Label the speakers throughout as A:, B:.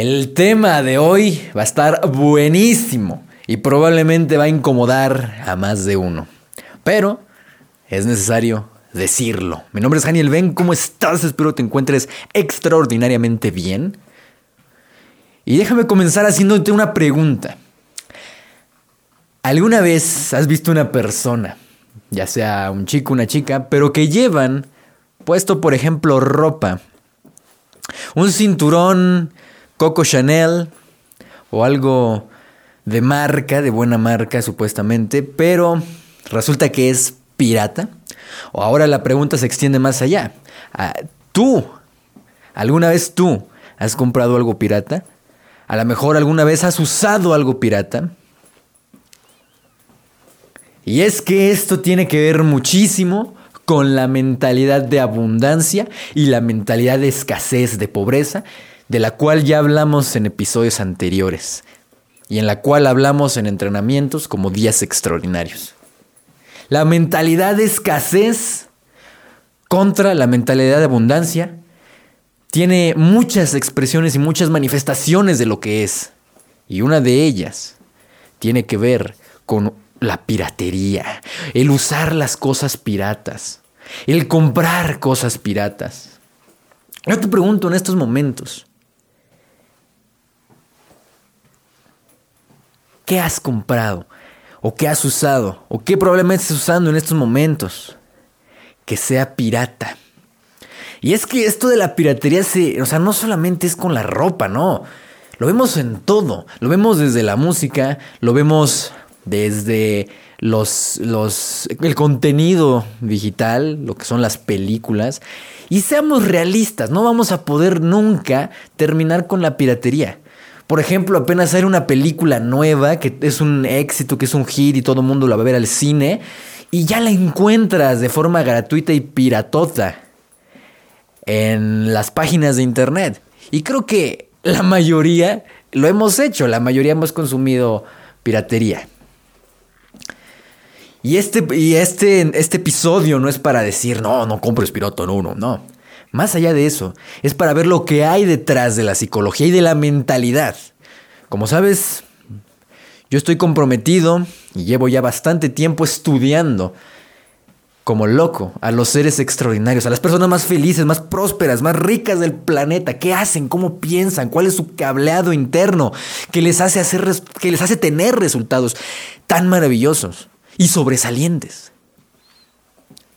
A: El tema de hoy va a estar buenísimo y probablemente va a incomodar a más de uno. Pero es necesario decirlo. Mi nombre es Daniel Ben, ¿cómo estás? Espero te encuentres extraordinariamente bien. Y déjame comenzar haciéndote una pregunta. ¿Alguna vez has visto una persona, ya sea un chico una chica, pero que llevan puesto, por ejemplo, ropa, un cinturón Coco Chanel o algo de marca, de buena marca supuestamente, pero resulta que es pirata? O ahora la pregunta se extiende más allá. Ah, ¿Tú, alguna vez tú, has comprado algo pirata? A lo mejor alguna vez has usado algo pirata. Y es que esto tiene que ver muchísimo con la mentalidad de abundancia y la mentalidad de escasez, de pobreza, de la cual ya hablamos en episodios anteriores y en la cual hablamos en entrenamientos como días extraordinarios. La mentalidad de escasez contra la mentalidad de abundancia tiene muchas expresiones y muchas manifestaciones de lo que es. Y una de ellas tiene que ver con la piratería, el usar las cosas piratas, el comprar cosas piratas. Yo te pregunto en estos momentos, ¿qué has comprado? ¿O qué has usado? ¿O qué probablemente estés usando en estos momentos? Que sea pirata. Y es que esto de la piratería se, o sea, no solamente es con la ropa, no. Lo vemos en todo. Lo vemos desde la música, lo vemos desde los, los, el contenido digital, lo que son las películas. Y seamos realistas, no vamos a poder nunca terminar con la piratería. Por ejemplo, apenas hay una película nueva que es un éxito, que es un hit y todo el mundo la va a ver al cine, y ya la encuentras de forma gratuita y piratota en las páginas de internet. Y creo que la mayoría lo hemos hecho, la mayoría hemos consumido piratería. Y este, y este, este episodio no es para decir, no, no compres pirata, no, no, no. Más allá de eso, es para ver lo que hay detrás de la psicología y de la mentalidad. Como sabes, yo estoy comprometido y llevo ya bastante tiempo estudiando como loco a los seres extraordinarios, a las personas más felices, más prósperas, más ricas del planeta. ¿Qué hacen? ¿Cómo piensan? ¿Cuál es su cableado interno que les hace, hacer, que les hace tener resultados tan maravillosos? y sobresalientes.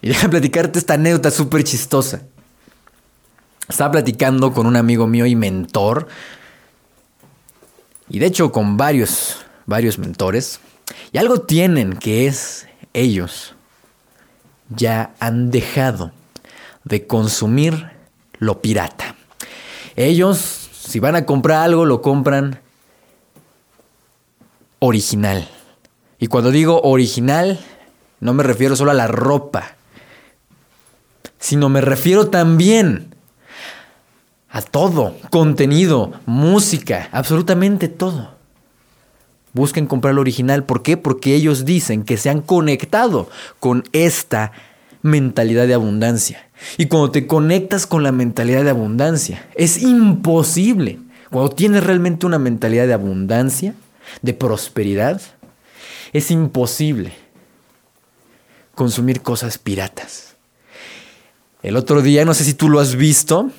A: Y déjame platicarte esta anécdota súper chistosa. Estaba platicando con un amigo mío y mentor, y de hecho con varios, varios mentores, y algo tienen que es ellos ya han dejado de consumir lo pirata. Ellos, si van a comprar algo, lo compran original. Y cuando digo original, no me refiero solo a la ropa, sino me refiero también a todo, contenido, música, absolutamente todo. Busquen comprar lo original. ¿Por qué? Porque ellos dicen que se han conectado con esta mentalidad de abundancia. Y cuando te conectas con la mentalidad de abundancia, es imposible. Cuando tienes realmente una mentalidad de abundancia, de prosperidad, es imposible consumir cosas piratas. El otro día, no sé si tú lo has visto,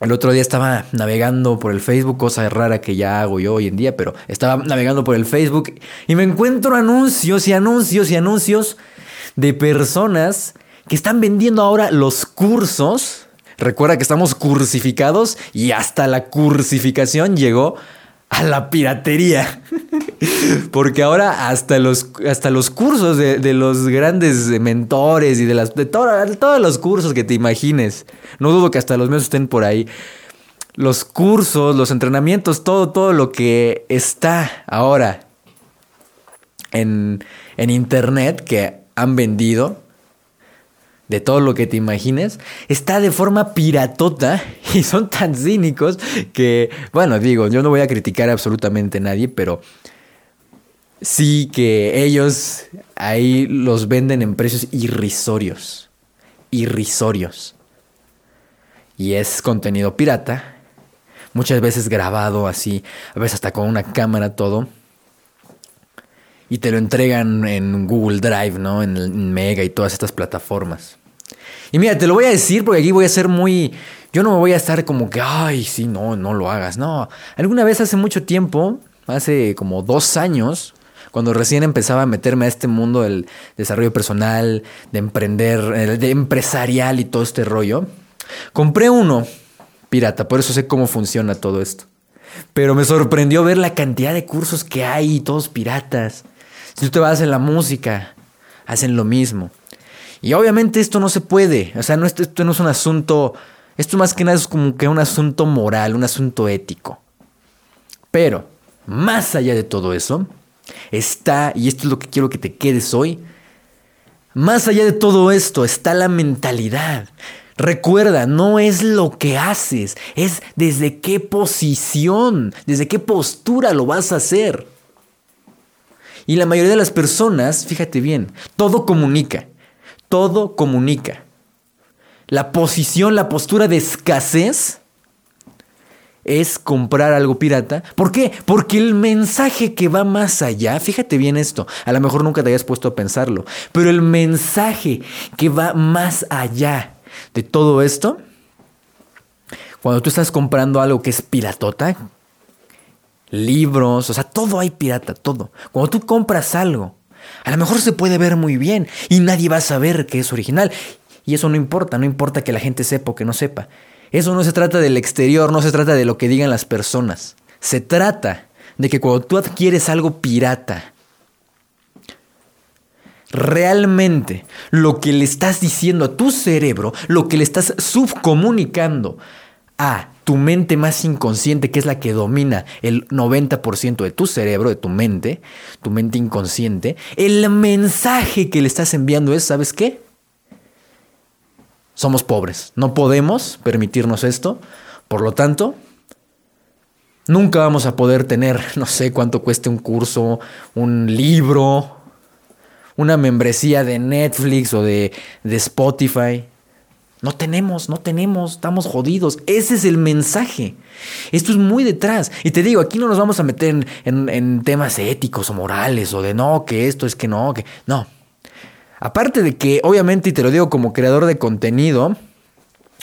A: el otro día estaba navegando por el Facebook, cosa rara que ya hago yo hoy en día, pero estaba navegando por el Facebook y me encuentro anuncios y anuncios y anuncios de personas que están vendiendo ahora los cursos. Recuerda que estamos cursificados y hasta la cursificación llegó a la piratería. Porque ahora hasta los, hasta los cursos de, los grandes mentores y de, las, de todos los cursos que te imagines, no dudo que hasta los míos estén por ahí. Los cursos, los entrenamientos, todo, todo lo que está ahora en, en internet que han vendido, de todo lo que te imagines, está de forma piratota y son tan cínicos que, bueno, digo, yo no voy a criticar absolutamente a nadie, pero sí que ellos ahí los venden en precios irrisorios, irrisorios. Y es contenido pirata, muchas veces grabado así, a veces hasta con una cámara todo. Y te lo entregan en Google Drive, ¿no? En Mega y todas estas plataformas. Y mira, te lo voy a decir porque aquí voy a ser muy... Yo no me voy a estar como que, ay, sí, no, no lo hagas. No, alguna vez hace mucho tiempo, hace como dos años, cuando recién empezaba a meterme a este mundo del desarrollo personal, de emprender, de empresarial y todo este rollo, compré uno pirata, por eso sé cómo funciona todo esto. Pero me sorprendió ver la cantidad de cursos que hay, todos piratas. Si tú te vas en la música, hacen lo mismo. Y obviamente esto no se puede. O sea, esto no es un asunto. Esto más que nada es como que un asunto moral, un asunto ético. Pero, más allá de todo eso, está, y esto es lo que quiero que te quedes hoy, más allá de todo esto está la mentalidad. Recuerda, no es lo que haces, es desde qué posición, desde qué postura lo vas a hacer. Y la mayoría de las personas, fíjate bien, todo comunica. Todo comunica. La posición, la postura de escasez es comprar algo pirata. ¿Por qué? Porque el mensaje que va más allá, fíjate bien esto, a lo mejor nunca te hayas puesto a pensarlo, pero el mensaje que va más allá de todo esto, cuando tú estás comprando algo que es piratota, libros, o sea, todo hay pirata, todo. Cuando tú compras algo a lo mejor se puede ver muy bien y nadie va a saber que es original. Y eso no importa, no importa que la gente sepa o que no sepa. Eso no se trata del exterior, no se trata de lo que digan las personas. Se trata de que cuando tú adquieres algo pirata, realmente lo que le estás diciendo a tu cerebro, lo que le estás subcomunicando a tu mente más inconsciente, que es la que domina el 90% de tu cerebro, de tu mente, tu mente inconsciente, el mensaje que le estás enviando es, ¿sabes qué? Somos pobres, no podemos permitirnos esto, por lo tanto, nunca vamos a poder tener, no sé cuánto cueste un curso, un libro, una membresía de Netflix o de, de Spotify. No tenemos, no tenemos, estamos jodidos. Ese es el mensaje. Esto es muy detrás. Y te digo, aquí no nos vamos a meter en, temas éticos o morales o de no, que esto es que no, que no. Aparte de que, obviamente, y te lo digo como creador de contenido,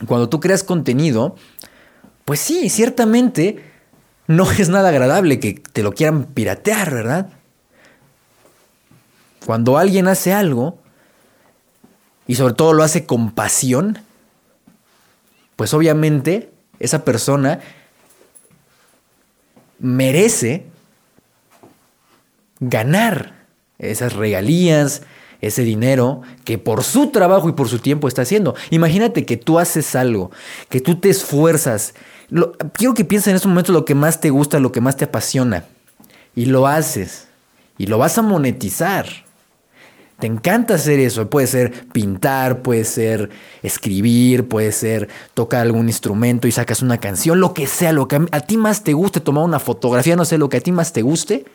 A: cuando tú creas contenido, pues sí, ciertamente no es nada agradable que te lo quieran piratear, ¿verdad? Cuando alguien hace algo, y sobre todo lo hace con pasión, pues obviamente esa persona merece ganar esas regalías, ese dinero que por su trabajo y por su tiempo está haciendo. Imagínate que tú haces algo, que tú te esfuerzas. quiero que pienses en estos momentos lo que más te gusta, lo que más te apasiona. Y lo haces. Y lo vas a monetizar. Te encanta hacer eso. Puede ser pintar, puede ser escribir, puede ser tocar algún instrumento y sacas una canción, lo que sea, lo que a, ti más te guste, tomar una fotografía, no sé, lo que a ti más te guste.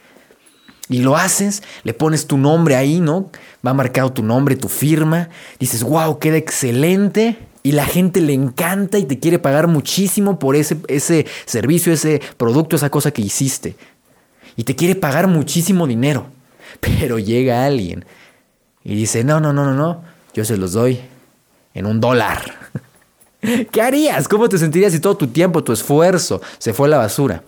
A: Y lo haces, le pones tu nombre ahí, ¿no? Va marcado tu nombre, tu firma. Dices, wow, queda excelente. Y la gente le encanta y te quiere pagar muchísimo por ese, ese servicio, ese producto, esa cosa que hiciste. Y te quiere pagar muchísimo dinero. Pero llega alguien y dice, no, no, no, no, no, yo se los doy en un dólar. ¿Qué harías? ¿Cómo te sentirías si todo tu tiempo, tu esfuerzo se fue a la basura?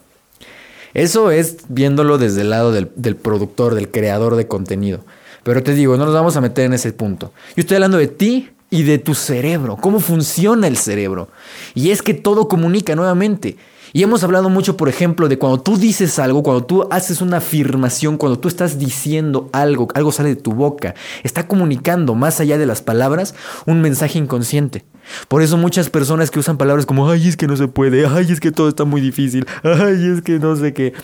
A: Eso es viéndolo desde el lado del, del, productor, del creador de contenido. Pero te digo, no nos vamos a meter en ese punto. Yo estoy hablando de ti y de tu cerebro, cómo funciona el cerebro. Y es que todo comunica nuevamente. Y hemos hablado mucho, por ejemplo, de cuando tú dices algo, cuando tú haces una afirmación, cuando tú estás diciendo algo, algo sale de tu boca, está comunicando más allá de las palabras un mensaje inconsciente. Por eso muchas personas que usan palabras como, ay, es que no se puede, ay, es que todo está muy difícil, ay, es que no sé qué.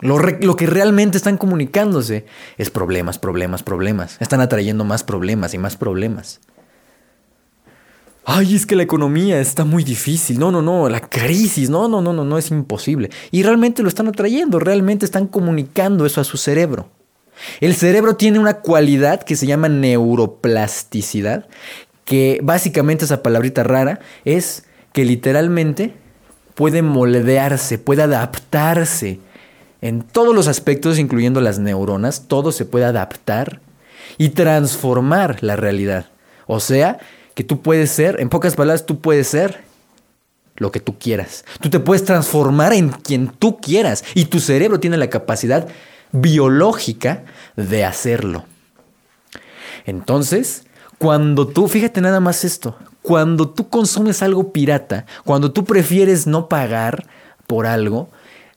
A: Lo, lo, que realmente están comunicándose es problemas, problemas, problemas. Están atrayendo más problemas y más problemas ay, es que la economía está muy difícil, no, no, no, la crisis, no, no, no, no, no es imposible. Y realmente lo están atrayendo, realmente están comunicando eso a su cerebro. El cerebro tiene una cualidad que se llama neuroplasticidad, que básicamente esa palabrita rara es que literalmente puede moldearse, puede adaptarse en todos los aspectos, incluyendo las neuronas, todo se puede adaptar y transformar la realidad. O sea, que tú puedes ser, en pocas palabras, tú puedes ser lo que tú quieras. Tú te puedes transformar en quien tú quieras y tu cerebro tiene la capacidad biológica de hacerlo. Entonces, cuando tú, fíjate nada más esto, cuando tú consumes algo pirata, cuando tú prefieres no pagar por algo,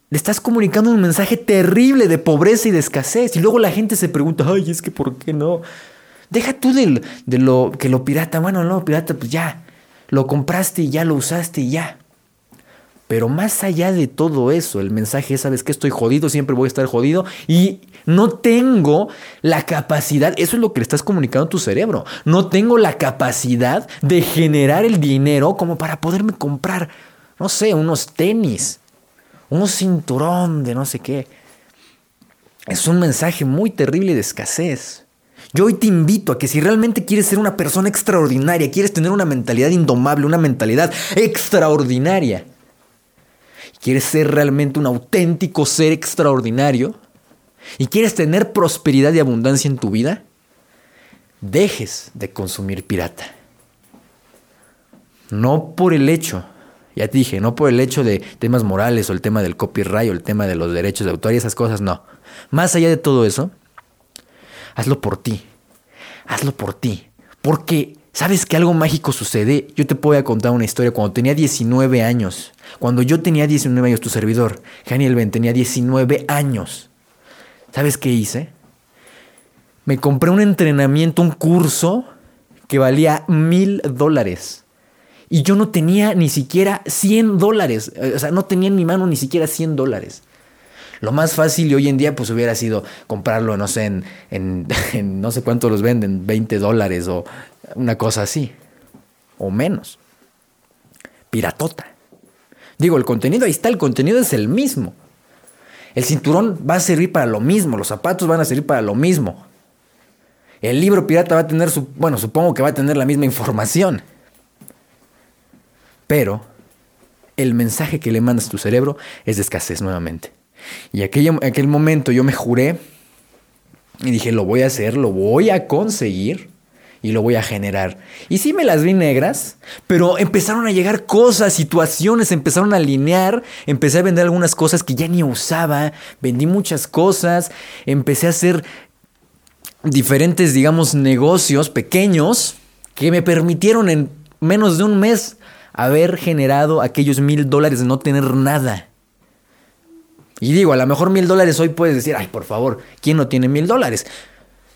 A: le estás comunicando un mensaje terrible de pobreza y de escasez. Y luego la gente se pregunta, ay, es que ¿por qué no? Deja tú de, lo que lo pirata, bueno, no, pirata, pues ya, lo compraste y ya lo usaste y ya. Pero más allá de todo eso, el mensaje es, sabes que estoy jodido, siempre voy a estar jodido y no tengo la capacidad, eso es lo que le estás comunicando a tu cerebro, no tengo la capacidad de generar el dinero como para poderme comprar, no sé, unos tenis, un cinturón de no sé qué. Es un mensaje muy terrible de escasez. Yo hoy te invito a que si realmente quieres ser una persona extraordinaria, quieres tener una mentalidad indomable, una mentalidad extraordinaria, quieres ser realmente un auténtico ser extraordinario y quieres tener prosperidad y abundancia en tu vida, dejes de consumir pirata. No por el hecho, ya te dije, no por el hecho de temas morales o el tema del copyright o el tema de los derechos de autor y esas cosas, no. Más allá de todo eso, hazlo por ti. Hazlo por ti. Porque ¿Sabes que algo mágico sucede? Yo te puedo contar una historia. Cuando tenía 19 años, cuando yo tenía 19 años, tu servidor, Daniel Ben, tenía 19 años. ¿Sabes qué hice? Me compré un entrenamiento, un curso que valía mil dólares. Y yo no tenía ni siquiera 100 dólares. O sea, no tenía en mi mano ni siquiera 100 dólares. Lo más fácil y hoy en día pues hubiera sido comprarlo, no sé, en, no sé cuánto los venden, 20 dólares o una cosa así. O menos. Piratota. Digo, el contenido ahí está, el contenido es el mismo. El cinturón va a servir para lo mismo, los zapatos van a servir para lo mismo. El libro pirata va a tener su, bueno, supongo que va a tener la misma información. Pero el mensaje que le mandas a tu cerebro es de escasez nuevamente. Y aquel, aquel momento yo me juré y dije, lo voy a hacer, lo voy a conseguir y lo voy a generar. Y sí me las vi negras, pero empezaron a llegar cosas, situaciones, empezaron a alinear, empecé a vender algunas cosas que ya ni usaba, vendí muchas cosas, empecé a hacer diferentes, digamos, negocios pequeños que me permitieron en menos de un mes haber generado aquellos mil dólares de no tener nada. Y digo, a lo mejor mil dólares hoy puedes decir, ay, por favor, ¿quién no tiene mil dólares?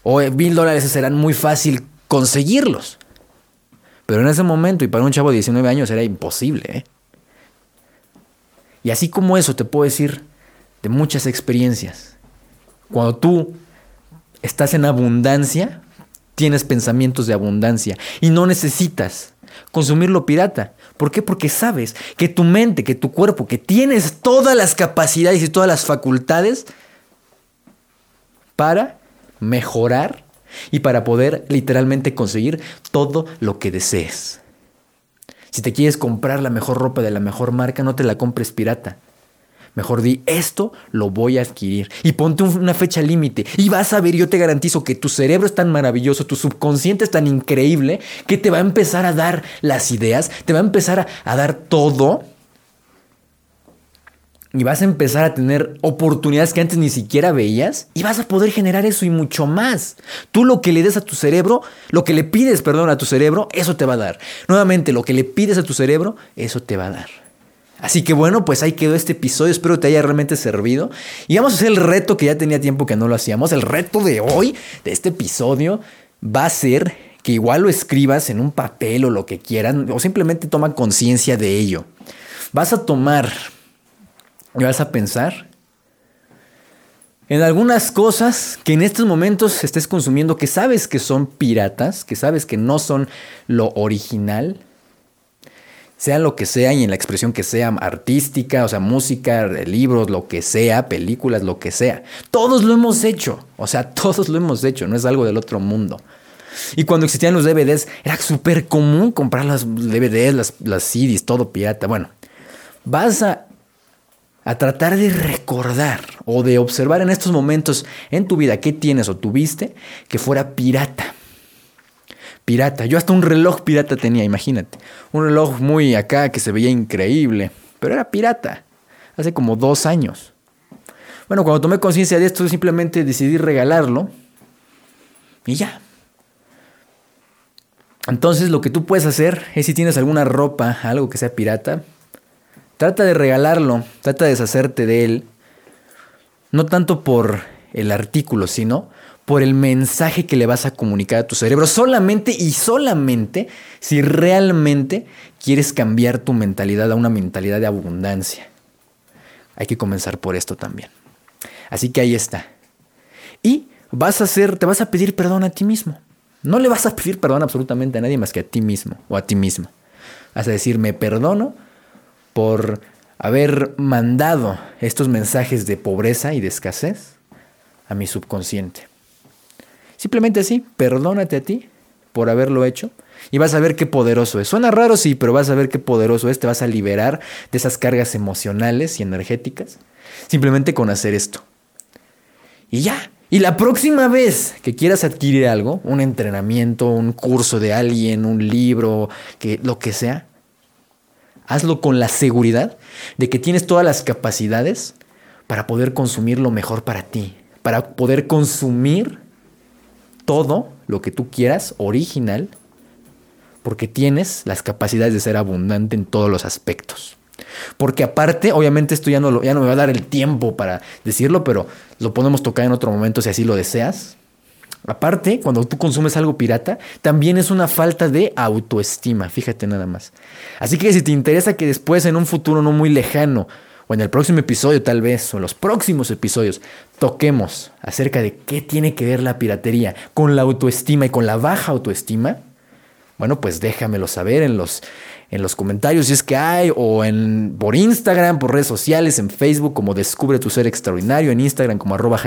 A: O eh, mil dólares serán muy fácil conseguirlos. Pero en ese momento, y para un chavo de 19 años, era imposible. ¿eh? Y así como eso, te puedo decir de muchas experiencias. Cuando tú estás en abundancia, tienes pensamientos de abundancia y no necesitas consumirlo pirata. ¿Por qué? Porque sabes que tu mente, que tu cuerpo, que tienes todas las capacidades y todas las facultades para mejorar y para poder literalmente conseguir todo lo que desees. Si te quieres comprar la mejor ropa de la mejor marca, no te la compres pirata. Mejor di, esto lo voy a adquirir. Y ponte una fecha límite. Y vas a ver, yo te garantizo que tu cerebro es tan maravilloso, tu subconsciente es tan increíble, que te va a empezar a dar las ideas, te va a empezar a, dar todo. Y vas a empezar a tener oportunidades que antes ni siquiera veías. Y vas a poder generar eso y mucho más. Tú lo que le des a tu cerebro, lo que le pides, perdón, a tu cerebro, eso te va a dar. Nuevamente, lo que le pides a tu cerebro, eso te va a dar. Así que bueno, pues ahí quedó este episodio. Espero te haya realmente servido. Y vamos a hacer el reto que ya tenía tiempo que no lo hacíamos. El reto de hoy, de este episodio, va a ser que igual lo escribas en un papel o lo que quieran, o simplemente toma conciencia de ello. Vas a tomar y vas a pensar en algunas cosas que en estos momentos estés consumiendo que sabes que son piratas, que sabes que no son lo original sea lo que sea y en la expresión que sea artística, o sea, música, libros, lo que sea, películas, lo que sea. Todos lo hemos hecho, o sea, todos lo hemos hecho, no es algo del otro mundo. Y cuando existían los DVDs, era súper común comprar las DVDs, las, las CDs, todo pirata. Bueno, vas a, a tratar de recordar o de observar en estos momentos en tu vida qué tienes o tuviste que fuera pirata. Pirata. Yo hasta un reloj pirata tenía, imagínate. Un reloj muy acá que se veía increíble, pero era pirata. Hace como dos años. Bueno, cuando tomé conciencia de esto, simplemente decidí regalarlo y ya. Entonces lo que tú puedes hacer es si tienes alguna ropa, algo que sea pirata, trata de regalarlo, trata de deshacerte de él, no tanto por el artículo, sino por el mensaje que le vas a comunicar a tu cerebro, solamente y solamente si realmente quieres cambiar tu mentalidad a una mentalidad de abundancia. Hay que comenzar por esto también. Así que ahí está. Y vas a hacer, te vas a pedir perdón a ti mismo. No le vas a pedir perdón absolutamente a nadie más que a ti mismo o a ti misma. Vas a decir, me perdono por haber mandado estos mensajes de pobreza y de escasez a mi subconsciente. Simplemente así, perdónate a ti por haberlo hecho y vas a ver qué poderoso es. Suena raro, sí, pero vas a ver qué poderoso es. Te vas a liberar de esas cargas emocionales y energéticas simplemente con hacer esto. Y ya, y la próxima vez que quieras adquirir algo, un entrenamiento, un curso de alguien, un libro, que, lo que sea, hazlo con la seguridad de que tienes todas las capacidades para poder consumir lo mejor para ti, para poder consumir todo lo que tú quieras, original, porque tienes las capacidades de ser abundante en todos los aspectos. Porque aparte, obviamente esto ya no, ya no me va a dar el tiempo para decirlo, pero lo podemos tocar en otro momento si así lo deseas. Aparte, cuando tú consumes algo pirata, también es una falta de autoestima, fíjate nada más. Así que si te interesa que después, en un futuro no muy lejano, o en el próximo episodio tal vez, o en los próximos episodios, toquemos acerca de qué tiene que ver la piratería con la autoestima y con la baja autoestima, bueno, pues déjamelo saber en los, en los comentarios si es que hay, o por Instagram, por redes sociales, en Facebook como Descubre tu Ser Extraordinario, en Instagram como arroba.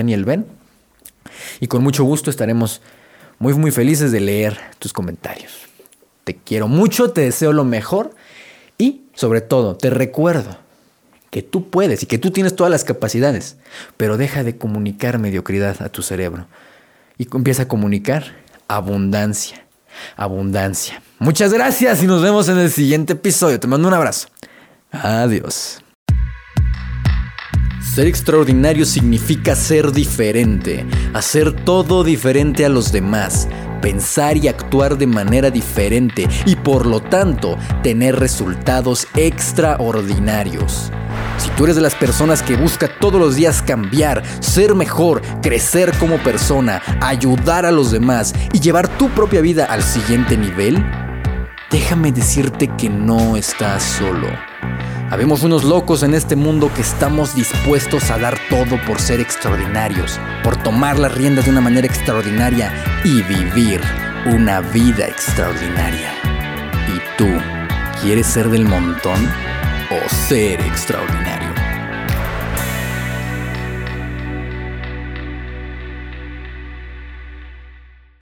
A: Y con mucho gusto estaremos muy, muy felices de leer tus comentarios. Te quiero mucho, te deseo lo mejor y sobre todo te recuerdo que tú puedes y que tú tienes todas las capacidades, pero deja de comunicar mediocridad a tu cerebro y empieza a comunicar abundancia abundancia. Muchas gracias y nos vemos en el siguiente episodio. Te mando un abrazo. Adiós. Ser extraordinario significa ser diferente, hacer todo diferente a los demás, pensar y actuar de manera diferente y por lo tanto tener resultados extraordinarios. Si tú eres de las personas que busca todos los días cambiar, ser mejor, crecer como persona, ayudar a los demás y llevar tu propia vida al siguiente nivel, déjame decirte que no estás solo. Habemos unos locos en este mundo que estamos dispuestos a dar todo por ser extraordinarios, por tomar las riendas de una manera extraordinaria y vivir una vida extraordinaria. ¿Y tú quieres ser del montón? O ser extraordinario.